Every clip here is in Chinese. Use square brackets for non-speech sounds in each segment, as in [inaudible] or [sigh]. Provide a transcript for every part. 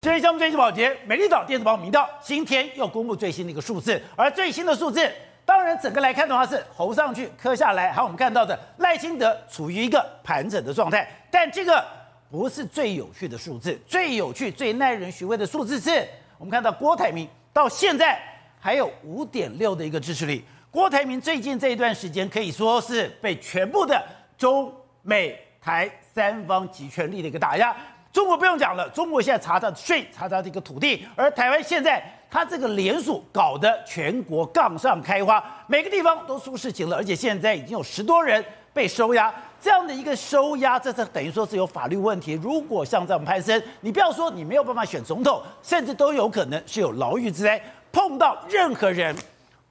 今天项目最新保洁，美丽岛电子报明道今天又公布最新的一个数字，而最新的数字，当然整个来看的话是侯上去磕下来，还有我们看到的赖清德处于一个盘整的状态，但这个不是最有趣的数字，最有趣、最耐人寻味的数字是我们看到郭台铭到现在还有五点六的一个支持率。郭台铭最近这一段时间可以说是被全部的中美台三方集权力的一个打压。中国不用讲了，中国现在查他的税，查他的一个土地，而台湾现在他这个联署搞得全国杠上开花，每个地方都出事情了，而且现在已经有十多人被收押，这样的一个收押，这是等于说是有法律问题。如果像这样攀升，你不要说你没有办法选总统，甚至都有可能是有牢狱之灾，碰到任何人。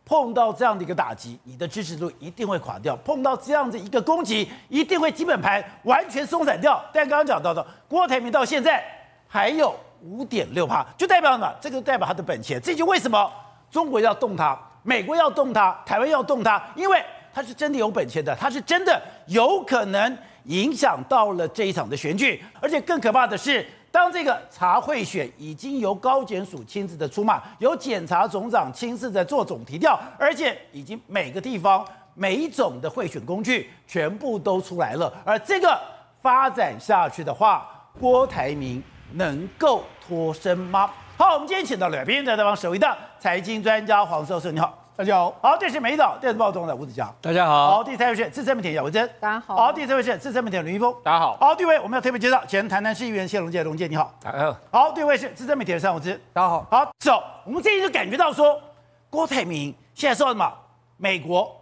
碰到这样的一个打击，你的支持度一定会垮掉；碰到这样的一个攻击，一定会基本盘完全松散掉。但刚刚讲到的，郭台铭到现在还有五点六趴，就代表什么？这个代表他的本钱。这就为什么中国要动他，美国要动他，台湾要动他，因为他是真的有本钱的，他是真的有可能影响到了这一场的选举，而且更可怕的是。当这个查贿选已经由高检署亲自的出马，由检察总长亲自在做总提调，而且已经每个地方每一种的贿选工具全部都出来了，而这个发展下去的话，郭台铭能够脱身吗？好，我们今天请到了来宾，在台湾首位的财经专家黄教授，你好。大家好，好，这是美丽岛电子报中的吴子嘉，大家好，好，第三位是资深媒体姚文珍，大家好，好，第四位是资深媒体林一峰，大家好，好，第五位我们要特别介绍前台南市议员谢龙介，龙介你好，大家好，好，第五位是资深媒体的尚武之，大家好，好，走，我们这一就感觉到说，郭台铭现在受到什么？美国、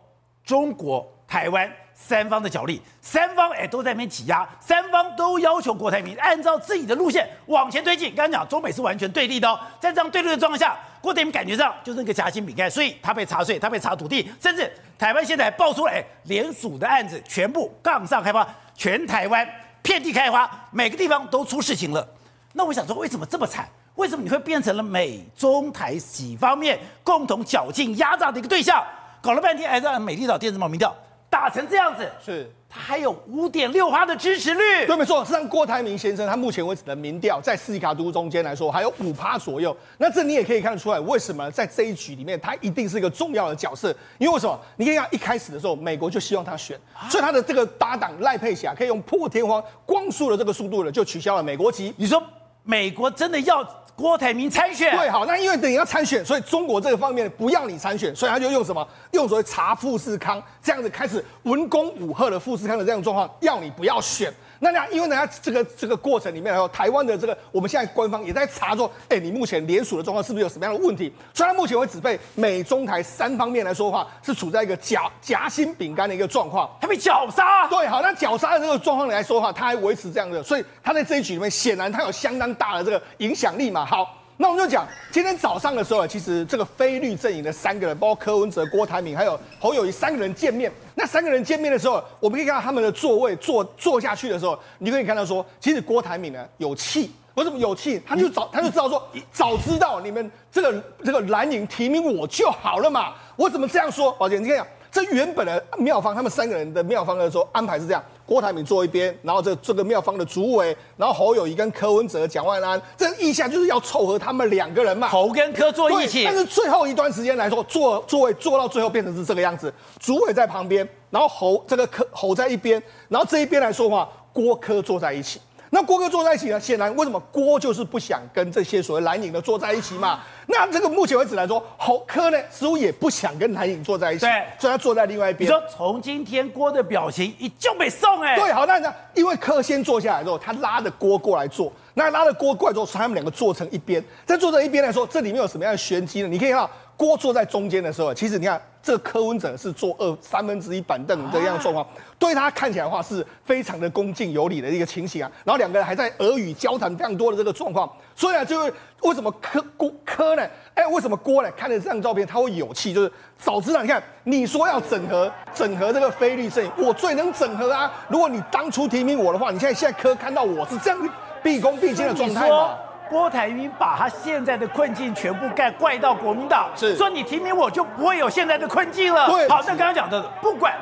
中国、台湾。三方的角力，三方哎都在那边挤压，三方都要求郭台铭按照自己的路线往前推进。刚刚讲中美是完全对立的哦，在这样对立的状况下，郭台铭感觉上就是那个夹心饼干，所以他被查税，他被查土地，甚至台湾现在爆出来联署的案子全部杠上开花，全台湾遍地开花，每个地方都出事情了。那我想说，为什么这么惨？为什么你会变成了美中台几方面共同绞尽压榨的一个对象？搞了半天还是让美丽岛电子报民调。打成这样子，是他还有五点六趴的支持率。对，没错。实际上，郭台铭先生他目前为止的民调，在四卡都中间来说，还有五趴左右。那这你也可以看得出来，为什么在这一局里面，他一定是一个重要的角色。因为为什么？你可以看一开始的时候，美国就希望他选，所以他的这个搭档赖佩霞可以用破天荒、光速的这个速度呢，就取消了美国籍。你说美国真的要？郭台铭参选，对，好，那因为等于要参选，所以中国这个方面不要你参选，所以他就用什么？用所谓查富士康这样子开始文攻武赫的富士康的这样状况，要你不要选。那那因为呢，这个这个过程里面还有台湾的这个，我们现在官方也在查说，哎，你目前联署的状况是不是有什么样的问题？虽然目前为止被美中台三方面来说的话，是处在一个夹夹心饼干的一个状况，他被绞杀。对，好，那绞杀的这个状况来说的话，他还维持这样的，所以他在这一局里面显然他有相当大的这个影响力嘛。好。那我们就讲，今天早上的时候，其实这个非绿阵营的三个人，包括柯文哲、郭台铭还有侯友谊三个人见面。那三个人见面的时候，我们可以看到他们的座位坐坐下去的时候，你可以看到说，其实郭台铭呢有气，为什么有气？他就早他就知道说，早知道你们这个这个蓝营提名我就好了嘛。我怎么这样说？宝姐，你看。这原本的妙方，他们三个人的妙方的时候安排是这样：郭台铭坐一边，然后这这个妙方的主委，然后侯友谊跟柯文哲、蒋万安，这意向就是要凑合他们两个人嘛。侯跟柯坐一起。但是最后一段时间来说，坐座位坐到最后变成是这个样子：主委在旁边，然后侯这个柯侯在一边，然后这一边来说话，郭柯坐在一起。那郭哥坐在一起呢？显然，为什么郭就是不想跟这些所谓蓝营的坐在一起嘛？那这个目前为止来说，侯科呢似乎也不想跟蓝营坐在一起，对，所以他坐在另外一边。你说从今天郭的表情，一就被送哎。对，好，那那因为柯先坐下来之后，他拉着郭过来坐，那拉着郭过来之后，他们两个坐成一边。在坐成一边来说，这里面有什么样的玄机呢？你可以看到郭坐在中间的时候，其实你看。这个柯文哲是坐二三分之一板凳这样状况，对他看起来的话是非常的恭敬有礼的一个情形啊。然后两个人还在俄语交谈非常多的这个状况，所以啊，就是为什么柯郭柯呢？哎，为什么郭呢？看了这张照片他会有气，就是早知道你看你说要整合整合这个非绿阵营，我最能整合啊。如果你当初提名我的话，你现在现在柯看到我是这样毕恭毕敬的状态吗？郭台铭把他现在的困境全部盖怪到国民党，是说你提名我就不会有现在的困境了。对，好，那刚刚讲的，不管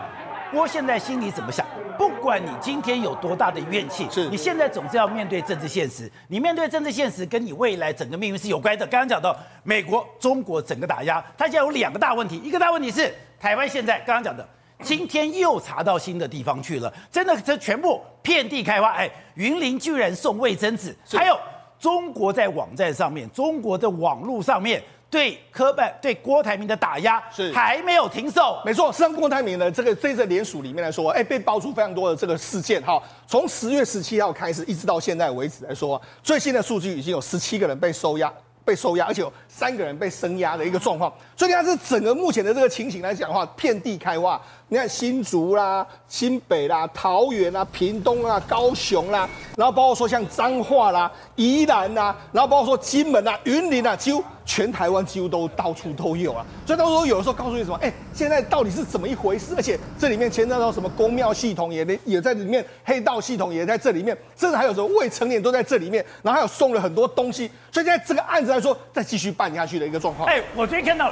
郭现在心里怎么想？不管你今天有多大的怨气，是你现在总是要面对政治现实。你面对政治现实，跟你未来整个命运是有关的。刚刚讲到美国、中国整个打压，他现在有两个大问题。一个大问题是台湾现在刚刚讲的，今天又查到新的地方去了，真的这全部遍地开花。哎，云林居然送卫生纸，还有中国在网站上面，中国的网络上面。对科办对郭台铭的打压是还没有停手，没错。实际上，郭台铭的这个这个联署里面来说，哎，被爆出非常多的这个事件哈。从十月十七号开始，一直到现在为止来说，最新的数据已经有十七个人被收押，被收押，而且有三个人被生压的一个状况。所以你看，这整个目前的这个情形来讲的话，遍地开花。你看新竹啦、新北啦、桃园啦、屏东啦、高雄啦，然后包括说像彰化啦、宜兰啦，然后包括说金门啦、云林啦，几乎全台湾几乎都到处都有啊。所以到时候有的时候告诉你什么，哎，现在到底是怎么一回事？而且这里面牵扯到什么宫庙系统也也在里面，黑道系统也在这里面，甚至还有什么未成年都在这里面，然后还有送了很多东西。所以现在这个案子来说，再继续办下去的一个状况。哎，我最近看到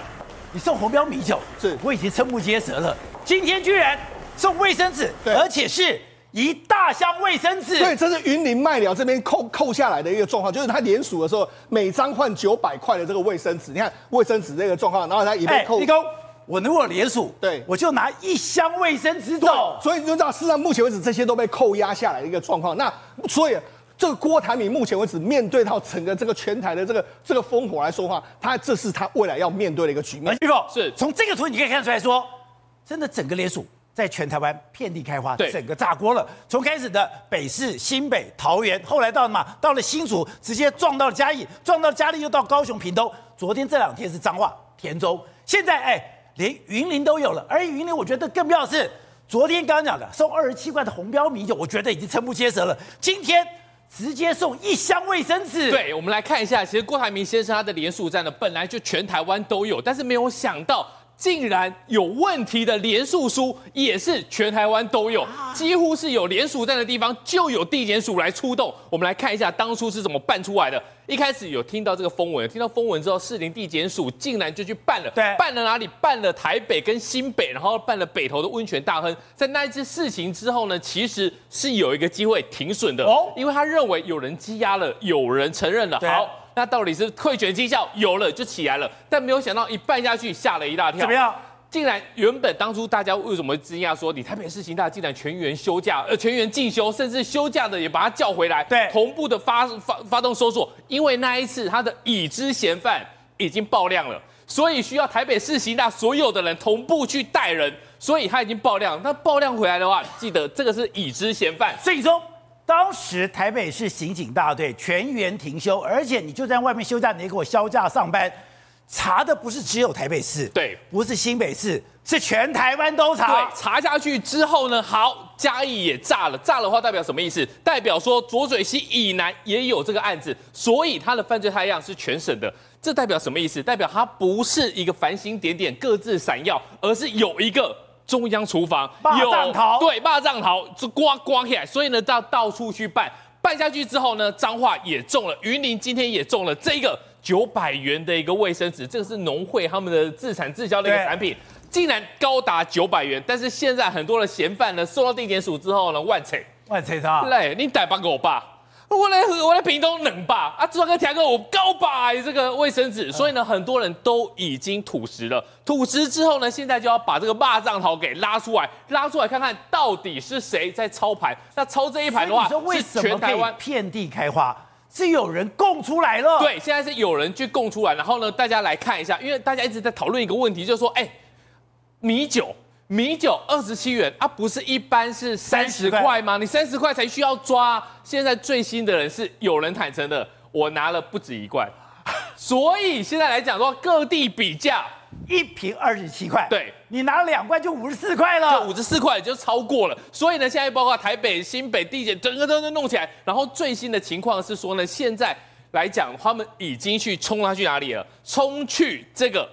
你送红标米酒，是我已经瞠目结舌了。今天居然送卫生纸，对而且是一大箱卫生纸。对，这是云林麦寮这边扣扣下来的一个状况，就是他连署的时候，每张换九百块的这个卫生纸。你看卫生纸这个状况，然后他一被扣。立功，我如果连署，对，我就拿一箱卫生纸走。所以你就知道，事实上目前为止这些都被扣押下来的一个状况。那所以这个郭台铭目前为止面对到整个这个全台的这个这个烽火来说话，他这是他未来要面对的一个局面。立功是从这个图你可以看出来说。真的整个连署在全台湾遍地开花，对整个炸锅了。从开始的北市、新北、桃园，后来到什么？到了新竹，直接撞到了嘉义，撞到嘉义又到高雄、屏东。昨天这两天是彰化、田中，现在哎，连云林都有了。而云林，我觉得更妙的是，昨天刚刚讲的送二十七块的红标米酒，我觉得已经瞠目结舌了。今天直接送一箱卫生纸。对，我们来看一下，其实郭台铭先生他的连锁站呢，本来就全台湾都有，但是没有想到。竟然有问题的连署书也是全台湾都有，几乎是有连署站的地方就有地检署来出动。我们来看一下当初是怎么办出来的。一开始有听到这个风闻，听到风闻之后，士林地检署竟然就去办了。对，办了哪里？办了台北跟新北，然后办了北投的温泉大亨。在那一次事情之后呢，其实是有一个机会停损的哦，因为他认为有人积压了，有人承认了。好。那到底是退选绩效有了就起来了，但没有想到一办下去吓了一大跳。怎么样？竟然原本当初大家为什么惊讶说你台北市刑大竟然全员休假，呃全员进修，甚至休假的也把他叫回来，对，同步的发发发动搜索，因为那一次他的已知嫌犯已经爆量了，所以需要台北市刑大所有的人同步去带人，所以他已经爆量。那爆量回来的话，记得这个是已知嫌犯，所以说。当时台北市刑警大队全员停休，而且你就在外面休假，你也给我销假上班，查的不是只有台北市，对，不是新北市，是全台湾都查。对，查下去之后呢，好，嘉义也炸了，炸的话代表什么意思？代表说浊水溪以南也有这个案子，所以他的犯罪态样是全省的。这代表什么意思？代表他不是一个繁星点点各自闪耀，而是有一个。中央厨房有对，霸藏桃就刮刮起来，所以呢，到到处去办，办下去之后呢，彰化也中了，云林今天也中了这个九百元的一个卫生纸，这个是农会他们的自产自销的一个产品，竟然高达九百元，但是现在很多的嫌犯呢，收到地检署之后呢，万切万切他，来你逮把给我吧。我来我来屏东冷吧啊，朱大哥、田哥我高吧这个卫生纸，所以呢，很多人都已经吐食了。吐食之后呢，现在就要把这个骂账头给拉出来，拉出来看看到底是谁在操盘。那操这一盘的话，是全台湾遍地开花，是有人供出来了。对，现在是有人去供出来，然后呢，大家来看一下，因为大家一直在讨论一个问题，就是说，哎，米酒。米酒二十七元啊，不是一般是三十块吗？你三十块才需要抓。现在最新的人是有人坦诚的，我拿了不止一罐，[laughs] 所以现在来讲说各地比价，一瓶二十七块，对，你拿了两罐就五十四块了，就五十四块就超过了。所以呢，现在包括台北、新北地检整个都都弄起来，然后最新的情况是说呢，现在来讲他们已经去冲他去哪里了？冲去这个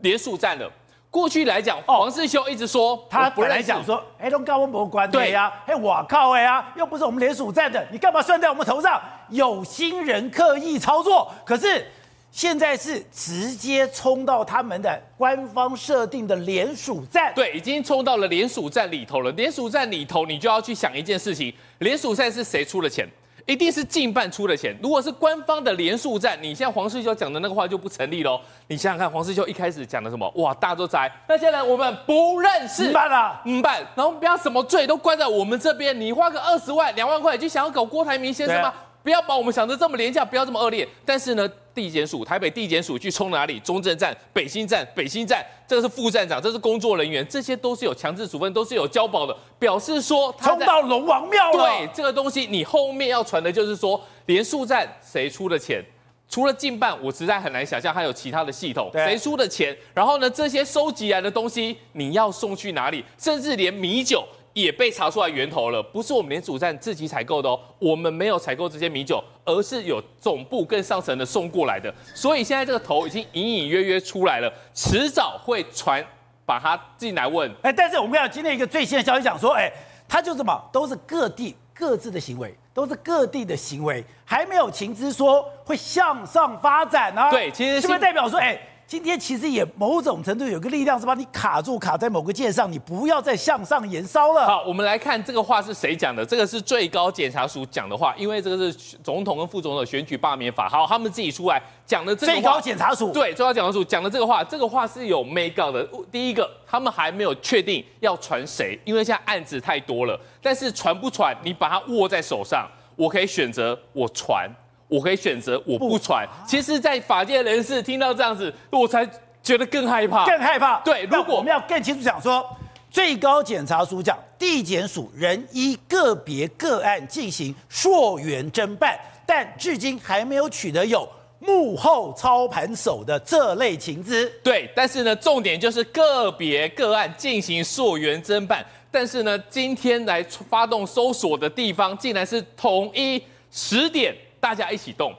连署站了。过去来讲，黄世修一直说他本来讲说，哎，都跟我没关对呀，哎，我靠，哎呀，又不是我们联署站的，你干嘛算在我们头上？有心人刻意操作。可是现在是直接冲到他们的官方设定的联署站，对，已经冲到了联署站里头了。联署站里头，你就要去想一件事情：联署站是谁出的钱？一定是近半出的钱。如果是官方的连数战，你像黄世修讲的那个话就不成立喽。你想想看，黄世修一开始讲的什么？哇，大家都在。那些人我们不认识，办了，嗯办。然后不要什么罪都关在我们这边。你花个二十万、两万块，就想要搞郭台铭先生吗？不要把我们想的这么廉价，不要这么恶劣。但是呢，地检署台北地检署去冲哪里？中正站、北新站、北新站，这个是副站长，这是工作人员，这些都是有强制处分，都是有交保的，表示说他冲到龙王庙了。对，这个东西你后面要传的就是说，连署站谁出的钱？除了近办，我实在很难想象还有其他的系统谁出的钱。然后呢，这些收集来的东西你要送去哪里？甚至连米酒。也被查出来源头了，不是我们联署站自己采购的哦，我们没有采购这些米酒，而是有总部跟上层的送过来的，所以现在这个头已经隐隐约约出来了，迟早会传，把他进来问。哎，但是我们要今天一个最新的消息讲说，哎，他就什么都是各地各自的行为，都是各地的行为，还没有情资说会向上发展呢、啊。对，其实是是不是代表说，哎？今天其实也某种程度有个力量是把你卡住，卡在某个键上，你不要再向上延烧了。好，我们来看这个话是谁讲的？这个是最高检察署讲的话，因为这个是总统跟副总统选举罢免法，好，他们自己出来讲的这个。最高检察署对，最高检察署讲的这个话，这个话是有 make up 的。第一个，他们还没有确定要传谁，因为现在案子太多了。但是传不传，你把它握在手上，我可以选择我传。我可以选择我不传。其实，在法界人士听到这样子，我才觉得更害怕，更害怕。对，如果我们要更清楚讲说，最高检察署讲，地检署仍依个别个案进行溯源侦办，但至今还没有取得有幕后操盘手的这类情资。对，但是呢，重点就是个别个案进行溯源侦办，但是呢，今天来发动搜索的地方，竟然是统一十点。大家一起动！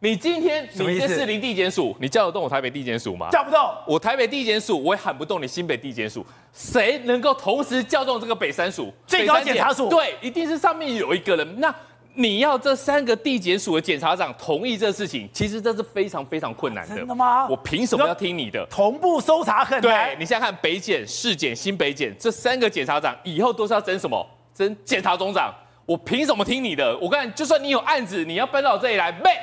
你今天你这士林地检署，你叫得动我台北地检署吗？叫不动。我台北地检署，我也喊不动你新北地检署。谁能够同时叫动这个北三署？最高检察署？对，一定是上面有一个人。那你要这三个地检署的检察长同意这事情，其实这是非常非常困难的。真的吗？我凭什么要听你的？同步搜查很难。对，你想想看，北检、市检、新北检这三个检察长以后都是要争什么？争检察总长。我凭什么听你的？我告诉你，就算你有案子，你要搬到我这里来卖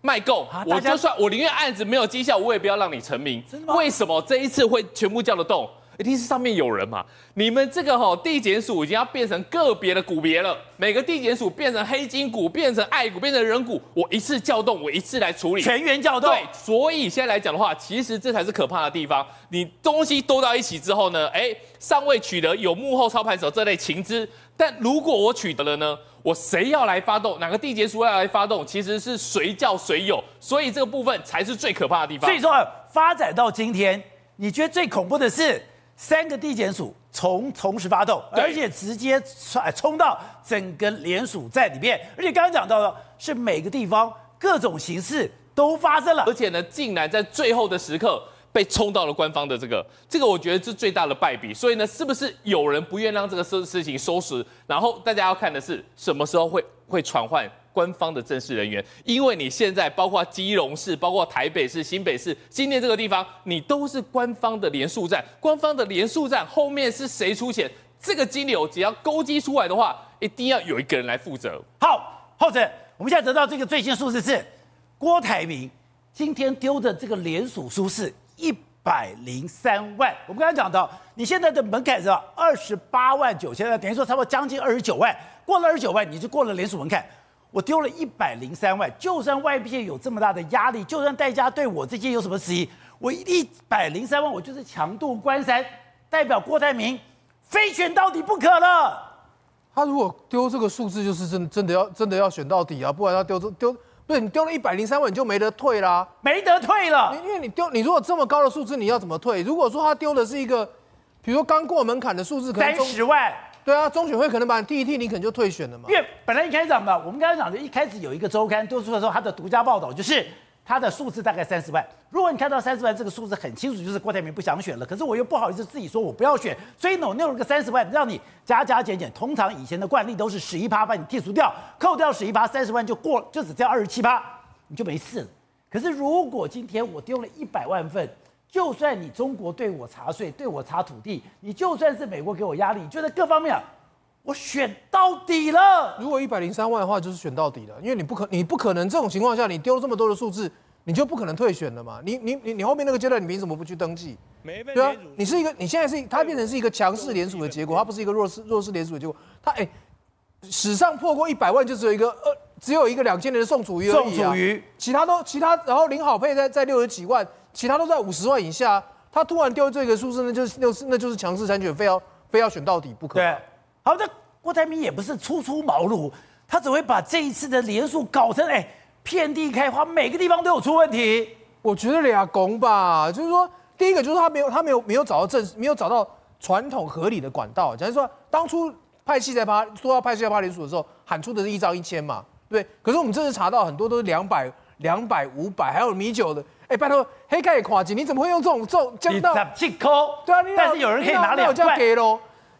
卖够，我就算我宁愿案子没有绩效，我也不要让你成名。为什么这一次会全部叫得动？一定是上面有人嘛？你们这个吼地检署已经要变成个别的股别了，每个地检署变成黑金股，变成爱股，变成人股，我一次叫动，我一次来处理，全员叫动。对，所以现在来讲的话，其实这才是可怕的地方。你东西多到一起之后呢，哎，尚未取得有幕后操盘手这类情资。但如果我取得了呢？我谁要来发动？哪个地检署要来发动？其实是谁叫谁有，所以这个部分才是最可怕的地方。所以说，发展到今天，你觉得最恐怖的是三个地检署从同时发动，而且直接冲冲到整个联署在里面，而且刚刚讲到的是每个地方各种形式都发生了，而且呢，竟然在最后的时刻。被冲到了官方的这个，这个我觉得是最大的败笔。所以呢，是不是有人不愿让这个事事情收拾？然后大家要看的是什么时候会会传唤官方的正式人员？因为你现在包括基隆市、包括台北市、新北市、新店这个地方，你都是官方的联署站。官方的联署站后面是谁出钱？这个金流只要勾稽出来的话，一定要有一个人来负责。好，后者，我们现在得到这个最新数字是郭台铭今天丢的这个联署书是。一百零三万，我们刚才讲到，你现在的门槛是二十八万九千，等于说差不多将近二十九万，过了二十九万，你就过了联署门槛。我丢了一百零三万，就算外界有这么大的压力，就算大家对我这些有什么质疑，我一百零三万，我就是强渡关山，代表郭台铭非选到底不可了。他如果丢这个数字，就是真真的要真的要选到底啊，不然他丢这丢。对，你丢了一百零三万，你就没得退啦，没得退了。因为你丢，你如果这么高的数字，你要怎么退？如果说他丢的是一个，比如说刚过门槛的数字，可能三十万，对啊，中选会可能把你踢一踢，你可能就退选了嘛。因为本来一开始讲嘛，我们刚才讲的，一开始有一个周刊多出的时候，他的独家报道就是。他的数字大概三十万。如果你看到三十万这个数字很清楚，就是郭台铭不想选了。可是我又不好意思自己说我不要选，所以呢，我弄了个三十万，让你加加减减。通常以前的惯例都是十一趴把你剔除掉，扣掉十一趴，三十万就过，就只掉二十七趴，你就没事了。可是如果今天我丢了一百万份，就算你中国对我查税、对我查土地，你就算是美国给我压力，你觉得各方面，我选到底了。如果一百零三万的话，就是选到底了，因为你不可，你不可能这种情况下，你丢了这么多的数字，你就不可能退选了嘛。你你你你后面那个阶段，你凭什么不去登记？对啊，你是一个，你现在是它变成是一个强势联署的结果，它不是一个弱势弱势联署的结果。它哎，史上破过一百万就只有一个呃，只有一个两千年的宋楚瑜而已啊，宋楚瑜，其他都其他，然后林好配在在六十几万。其他都在五十万以下，他突然丢这个数字，那就是那是那就是强势参选，非要非要选到底不可。对，好，那郭台铭也不是初出茅庐，他只会把这一次的连署搞成哎遍地开花，每个地方都有出问题。我觉得俩拱吧，就是说，第一个就是他没有他没有没有找到正没有找到传统合理的管道。假如说当初派系在趴说要派系在趴连署的时候，喊出的是一张一千嘛，对。可是我们这次查到很多都是两百、两百、五百，还有米酒的。哎，拜托，黑盖也跨级，你怎么会用这种这种降到？七抠。对啊，但是有人可以拿两块。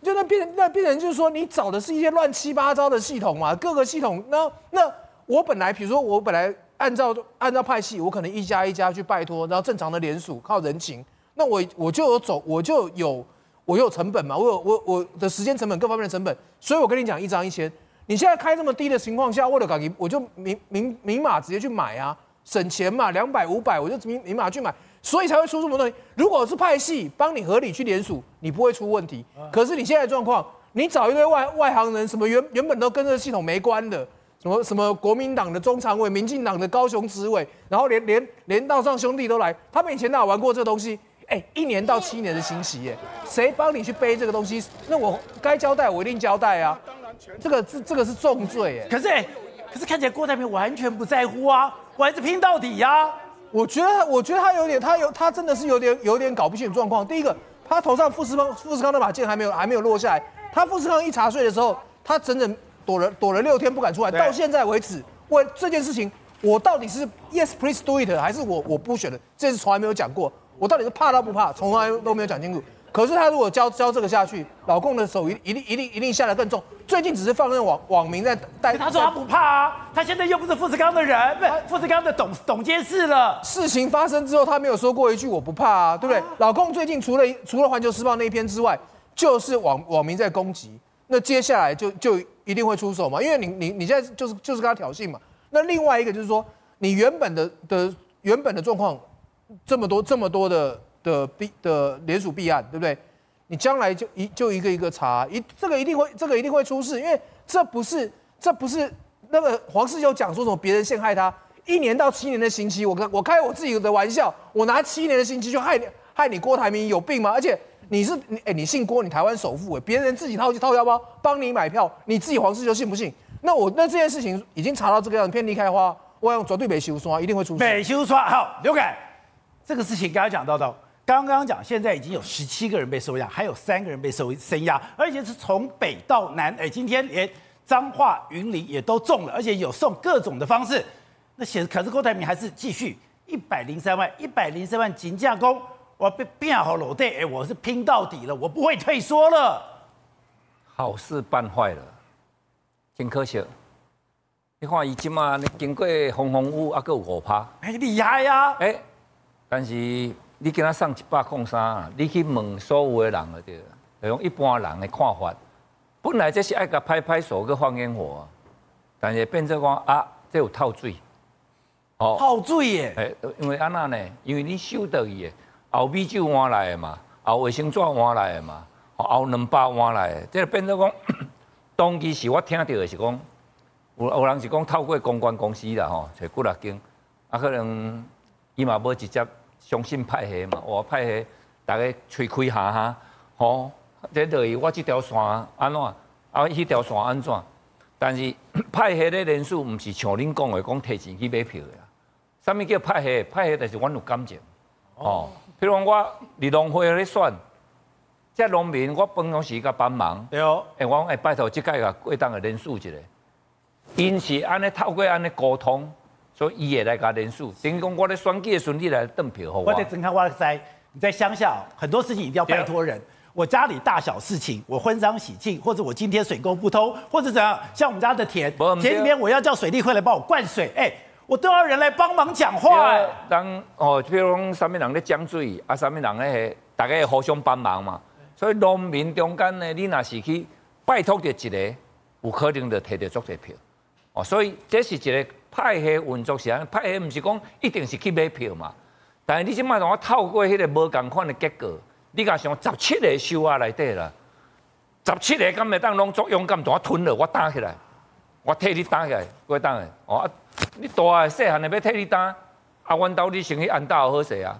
就那变那变成就是说，你找的是一些乱七八糟的系统嘛，各个系统。那那我本来，比如说我本来按照按照派系，我可能一家一家去拜托，然后正常的连署靠人情。那我我就有走，我就有我有成本嘛，我有我我的时间成本各方面的成本。所以我跟你讲，一张一千，你现在开这么低的情况下，为了搞我就明明明码直接去买啊。省钱嘛，两百五百我就明明码去买，所以才会出这么多东西。如果是派系帮你合理去联署，你不会出问题。可是你现在的状况，你找一堆外外行人，什么原原本都跟这个系统没关的，什么什么国民党的中常委、民进党的高雄执委，然后连连连道上兄弟都来，他们以前哪有玩过这个东西？哎，一年到七年的新习，耶，谁帮你去背这个东西？那我该交代我一定交代啊。这个这这个是重罪，哎。可是哎，可是看起来郭台铭完全不在乎啊。我还是拼到底呀、啊！我觉得，我觉得他有点，他有，他真的是有点，有点搞不清楚状况。第一个，他头上富士康，富士康那把剑还没有，还没有落下来。他富士康一查税的时候，他整整躲了，躲了六天不敢出来。到现在为止，为这件事情，我到底是 yes please do it，还是我我不选的？这是从来没有讲过。我到底是怕他不怕？从来都没有讲清楚。可是他如果交交这个下去，老共的手一一定一定一定下得更重。最近只是放任网网民在带，他说他不怕啊，他现在又不是富士康的人，不是富士康的董董监事了。事情发生之后，他没有说过一句我不怕啊，对不对？啊、老共最近除了除了环球时报那一篇之外，就是网网民在攻击，那接下来就就一定会出手嘛，因为你你你现在就是就是跟他挑衅嘛。那另外一个就是说，你原本的的原本的状况，这么多这么多的。的弊的联署弊案，对不对？你将来就一就一个一个查，一这个一定会这个一定会出事，因为这不是这不是那个黄世修讲说什么别人陷害他一年到七年的刑期，我开我开我自己的玩笑，我拿七年的刑期就害你害你郭台铭有病吗？而且你是你哎你姓郭，你台湾首富哎，别人自己掏去掏腰包帮你买票，你自己黄世修信不信？那我那这件事情已经查到这个样子，遍地开花，我要绝对没修刷，一定会出事。没修刷好，刘凯，这个事情刚刚讲到的。刚刚讲，现在已经有十七个人被收押，还有三个人被收声押，而且是从北到南。哎，今天连彰化、云林也都中了，而且有送各种的方式。那显可是郭台铭还是继续一百零三万，一百零三万金价攻，我被变好了，对，哎，我是拼到底了，我不会退缩了。好事办坏了，真可惜。你看伊今嘛，经过风风雨雨，还有五趴，哎，厉害呀！哎，但是。你给他上一百空三，你去问所有的人了，对，用一般人的看法，本来这是爱个拍拍手个放烟火，但是变成讲啊，这有套罪，哦，套罪耶，哎，因为安那呢？因为你收到伊的后米酒换来的嘛，后卫生纸换来的嘛，后两百换来的，这个变成讲，[coughs] 当时是我听到的是讲，有有人是讲透过公关公司啦，吼，找几啊间，啊可能伊嘛无直接。相信派系嘛，我派系大家吹开下哈，吼，这等于我这条线安怎，啊，迄条线安怎？但是 [coughs] 派系的人数，毋是像恁讲的讲提前去买票的啦。什物叫派系？派系就是阮有感情，哦。譬如讲我立农会咧选，即农民我平常时甲帮忙，对哦。诶，我讲诶，拜托即届个过档的人数一下，因是安尼透过安尼沟通。所以伊也来加人数，等于讲我咧选举的时阵来登票，好。我在睁开我在你在乡下，很多事情一定要拜托人。我家里大小事情，我婚丧喜庆，或者我今天水沟不通，或者怎样，像我们家的田，田里面我要叫水利会来帮我灌水，哎，我都要人来帮忙讲话。当哦，比如讲什么人咧讲水，啊，什么人咧，大家互相帮忙嘛。所以农民中间呢，你若是去拜托着一个，有可能就摕着足侪票。哦，所以这是一个派系运作是安，派系唔是讲一定是去买票嘛。但是你即摆让我透过迄个无共款的结果，你讲像十七个收啊内底啦，十七个敢会当拢作勇敢，同我吞了，我打起来，我替你打起来，我当的。哦，你大个细汉的要替你打，啊，阮兜你先去安大好势啊，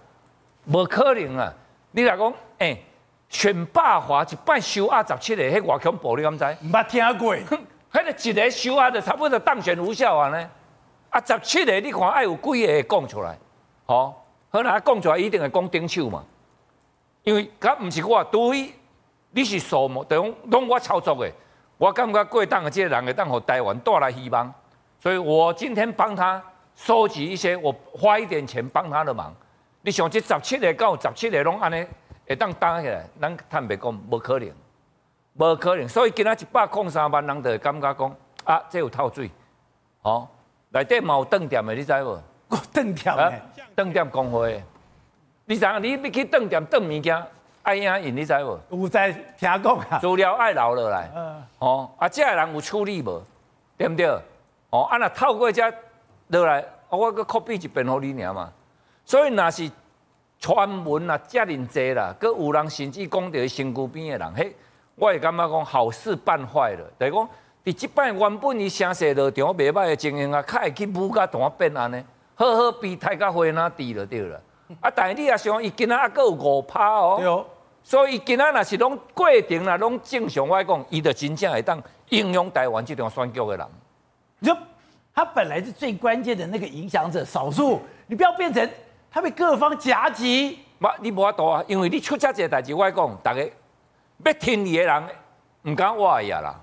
无可能啊！你若讲，诶、欸，选罢华一摆收啊十七个，迄外恐怖，你敢知？唔捌听过，[laughs] 迄个一个收啊，就差不多当选无效啊呢。啊，十七个你看爱有几个会讲出来，吼。好啦，讲出来一定会讲顶手嘛，因为佮唔是我，除非你是数目，等于拢我操作的，我感觉过当的这个人会当互台湾带来希望，所以我今天帮他收集一些，我花一点钱帮他的忙。你想这十七个到十七个拢安尼会当打起来，咱坦白讲无可能，无可能。所以今仔一百零三万人就会感觉讲啊，这有透水，哦，内底嘛有断点的，你知无？断点的。断点工会，你知影？你要去断点断物件，爱影印，你知无？有在听讲啊。资料爱留落来。嗯。哦，啊，这个人有处理无？对不对？哦，啊，那透过这落来，我搁 copy 一遍给你尔嘛。所以那是传闻啊，遮尔济啦，搁有人甚至讲到身躯边的人，嘿，我会感觉讲好事办坏了。就是讲，伫即摆原本伊声势落场袂歹的情形啊，较会去舞甲大变安尼。好好比大家花那低就对了，啊！但是你也想，伊今仔还有五趴哦，对哦，所以伊今仔若是拢过程啦，拢正常我讲，伊就真正会当影响台湾这种选举的人。你说他本来是最关键的那个影响者，少数，你不要变成他被各方夹击。嘛，你无法度啊，因为你出这个代志，我讲，逐个要听你的人，毋敢话伊啊啦。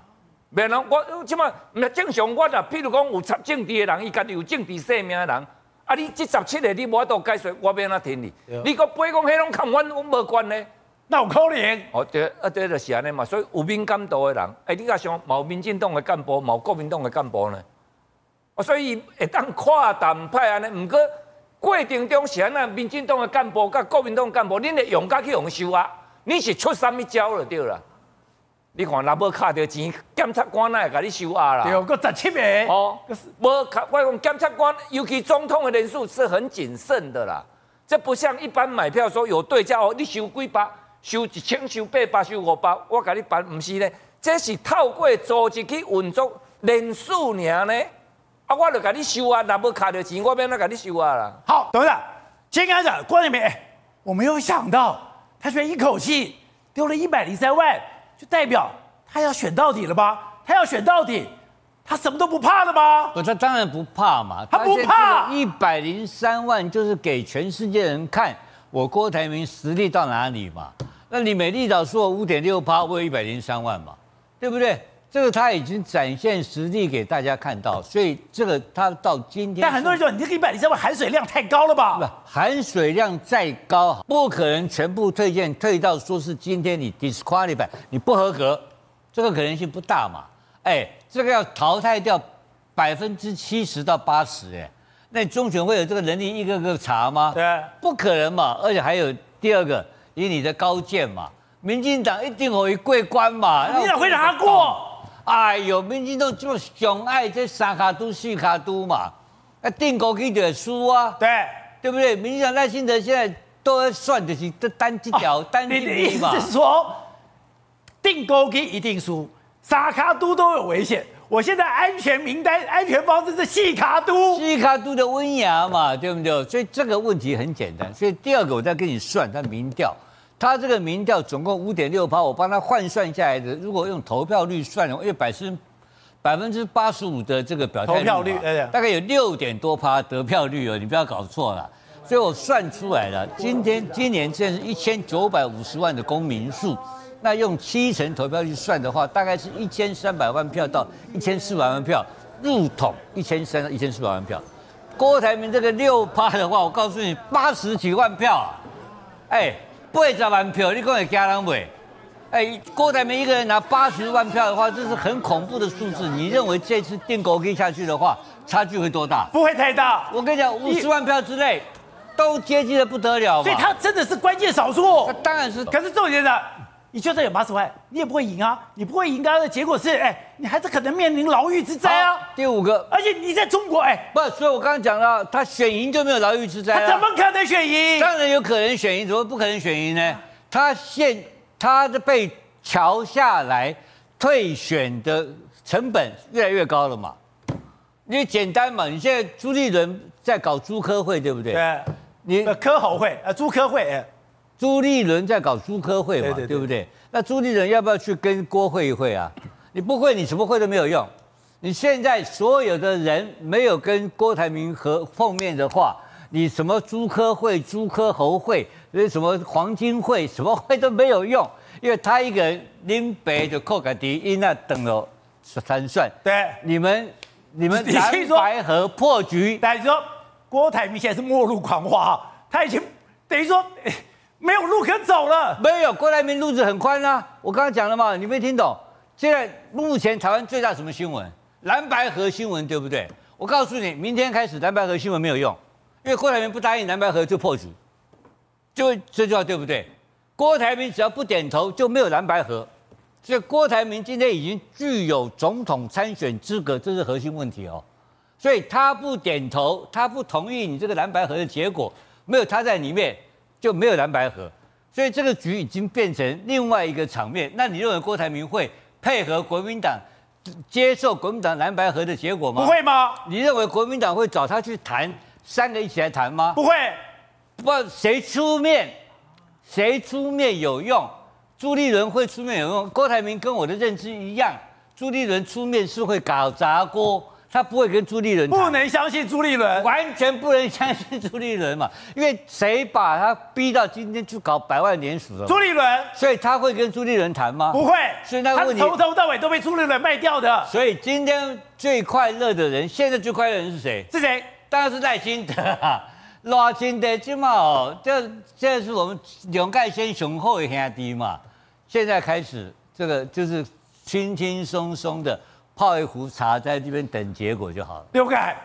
别人我即马唔系正常，我若譬如讲有插政治的人，伊家己有政治生命的人。啊！你这十七个你无法度解释，我要安怎听你？你个背讲迄种看阮阮无关咧？那有可能？哦，对，啊，对，就是安尼嘛。所以有敏感度的人，哎，你讲像冇民进党的干部，冇国民党的干部呢？哦，所以会当跨党派安尼。毋过过程中是安那民进党的干部甲国民党干部，恁会用甲去用收啊？你是出什么招就对了？你看，若无卡着钱，检察官哪会甲你收押啦？对，搁十七个哦，无卡，我讲检察官，尤其总统的人数是很谨慎的啦。这不像一般买票说有对价哦，你收几百，收一千，收八百，收五百，我甲你办，毋是呢？这是透过组织去运作人数尔呢。啊，我著甲你收啊，若无卡着钱，我免那甲你收啊啦。好，董事长，先跟他讲，郭台铭，我没有想到他居然一口气丢了一百零三万。就代表他要选到底了吧？他要选到底，他什么都不怕了吗？不，他当然不怕嘛。他不怕。一百零三万就是给全世界人看我郭台铭实力到哪里嘛。那你美丽岛说五点六趴，我有一百零三万嘛，对不对？这个他已经展现实力给大家看到，所以这个他到今天，但很多人说你这个一百零三万含水量太高了吧？不，含水量再高，不可能全部退件，退到说是今天你 disqualify 你不合格，这个可能性不大嘛。哎，这个要淘汰掉百分之七十到八十，哎，那中选会有这个能力一个个查吗？对，不可能嘛。而且还有第二个，以你的高见嘛，民进党一定会过关嘛，你怎会让他过？哎呦，民进党这么雄爱这三卡都四卡都嘛，啊，定高机就输啊，对对不对？民进党赖清德现在都在算的是这单机条、哦、单机率嘛。你的意思是说，定高机一定输，三卡都都有危险。我现在安全名单、安全方式是四卡都，四卡都的温雅嘛，对不对？所以这个问题很简单。所以第二个，我再跟你算，他民调。他这个民调总共五点六趴，我帮他换算下来的，如果用投票率算的话，因为百分百分之八十五的这个表投票率大概有六点多趴得票率哦，你不要搞错了。所以我算出来了，今天今年现在是一千九百五十万的公民数，那用七成投票率算的话，大概是一千三百万票到一千四百万票入统，一千三到一千四百万票。郭台铭这个六趴的话，我告诉你八十几万票，哎。八十万票，你讲会惊人未？哎，郭台铭一个人拿八十万票的话，这是很恐怖的数字。你认为这次定狗可以下去的话，差距会多大？不会太大。我跟你讲，五十万票之内都接近的不得了。所以他真的是关键少数。那当然是。可是重点的，你就算有八十万，你也不会赢啊！你不会赢，他的结果是，哎，你还是可能面临牢狱之灾啊。第五个，而且你在中国，哎，不，所以我刚刚讲到，他选赢就没有牢狱之灾。他怎么可能选赢？当然有可能选赢，怎么不可能选赢呢？他现他的被乔下来，退选的成本越来越高了嘛。因为简单嘛，你现在朱立伦在搞朱科会，对不对？对。你科侯会，呃，朱科会，哎，朱立伦在搞朱科会嘛，对，对，对，对不对？那朱立伦要不要去跟郭会一会啊？[laughs] 你不会，你什么会都没有用。你现在所有的人没有跟郭台铭和碰面的话，你什么朱科会、朱科侯会，那什么黄金会，什么会都没有用，因为他一个人拎白就扣个第一，那等了三算。对，你们。你们蓝白河破局，等于说郭台铭现在是末路狂花，他已经等于说没有路可走了。没有，郭台铭路子很宽啊！我刚刚讲了嘛，你没听懂？现在目前台湾最大什么新闻？蓝白河新闻，对不对？我告诉你，明天开始蓝白河新闻没有用，因为郭台铭不答应蓝白河就破局，就这句话对不对？郭台铭只要不点头就没有蓝白河。所以郭台铭今天已经具有总统参选资格，这是核心问题哦。所以他不点头，他不同意你这个蓝白河的结果，没有他在里面就没有蓝白合。所以这个局已经变成另外一个场面。那你认为郭台铭会配合国民党接受国民党蓝白合的结果吗？不会吗？你认为国民党会找他去谈，三个一起来谈吗？不会。不，谁出面，谁出面有用。朱立伦会出面有用，郭台铭跟我的认知一样，朱立伦出面是会搞砸锅，他不会跟朱立伦。不能相信朱立伦，完全不能相信朱立伦嘛，因为谁把他逼到今天去搞百万联署了？朱立伦，所以他会跟朱立伦谈吗？不会，所以那个问题，他从头到尾都被朱立伦卖掉的。所以今天最快乐的人，现在最快乐的人是谁？是谁？当然是赖清德。[laughs] 赖清德今嘛哦，这现在是我们两盖先雄厚的兄弟嘛。现在开始，这个就是轻轻松松的泡一壶茶，在这边等结果就好了。刘盖，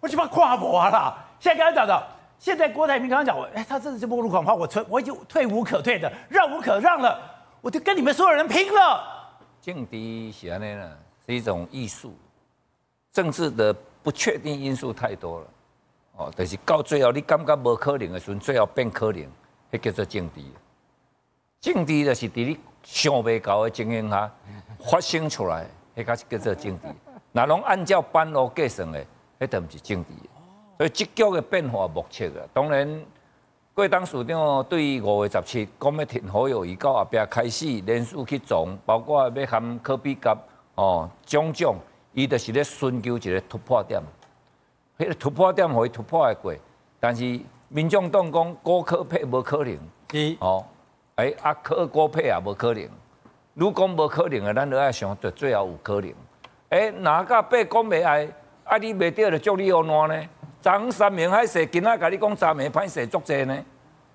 我去把跨博了。现在刚刚讲的，现在郭台铭刚刚讲我，哎，他真的是末路狂花，我退我已经退无可退的，让无可让了，我就跟你们所有人拼了。政敌是安尼呢，是一种艺术，政治的不确定因素太多了。哦，但是到最后你感觉无可能的时候，最后变可能，那叫做政敌。政治就是伫你想不到的情形下发生出来，迄个是叫做政治。那拢按照班路计算的，迄都毋是政治。所以这局的变化莫测啊。当然，过当市长对于五月十七讲要停好友宜，到后壁开始连续去撞，包括要含科比甲哦种种，伊就是咧寻求一个突破点。迄个突破点可以突破会过，但是民众党讲高科配无可能，哦。哎，啊，科高配也无可能。如果无可能的，咱就爱想，就最后有可能。哎，哪个八讲袂爱，啊，你袂对，就祝你安怎呢？张三明海誓，今仔甲你讲三明歹势足济呢。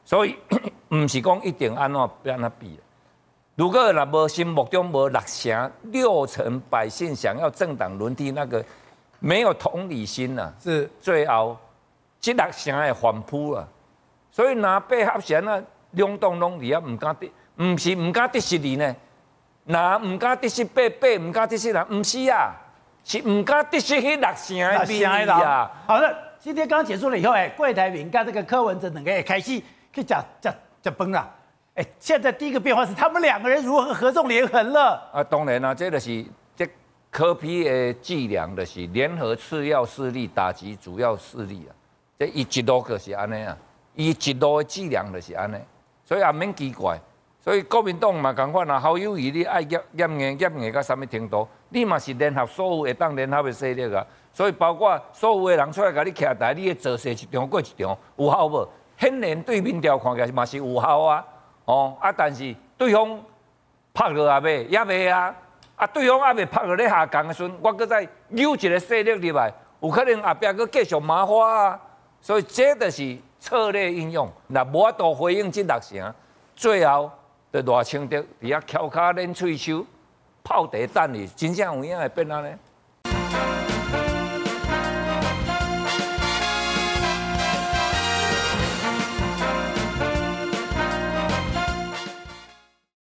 所以，[coughs] 毋是讲一定安怎变安怎比。如果若无心目中无六成六成百姓想要政党轮替，那个没有同理心呐、啊，是最后这六成会反扑啊。所以拿八合成啊。两党拢离啊，唔敢得，唔是唔敢得失你呢？那唔敢得失八八，唔敢得失人，唔是啊，是唔敢得失迄六成的民意啊。好的，今天刚结束了以后，哎，郭台铭跟这个柯文哲两个也开始去讲讲讲崩了。哎，现在第一个变化是他们两个人如何合纵连横了。啊，当然啦、啊，这个是这柯批的伎俩，就是联合次要势力打击主要势力啊。这一一路就是安尼啊，一一路的伎俩就是安尼。所以也免奇怪，所以国民党嘛共款啊，好友谊你爱严严硬严硬到什么程度，你嘛是联合所有会当联合的势力啊。所以包括所有的人出来甲你徛台，你的做势一场过一场，有效无？显然对民调看起来嘛是有效啊。哦啊，但是对方拍落也未，也未啊。啊，对方也未拍落咧下降的时阵，我阁再扭一个势力入来，有可能后壁阁继续麻花啊。所以这就是。策略应用，那无法度回应即六成，最后在热清德伫遐翘脚练喙手，泡茶等你，真正有影会变安尼。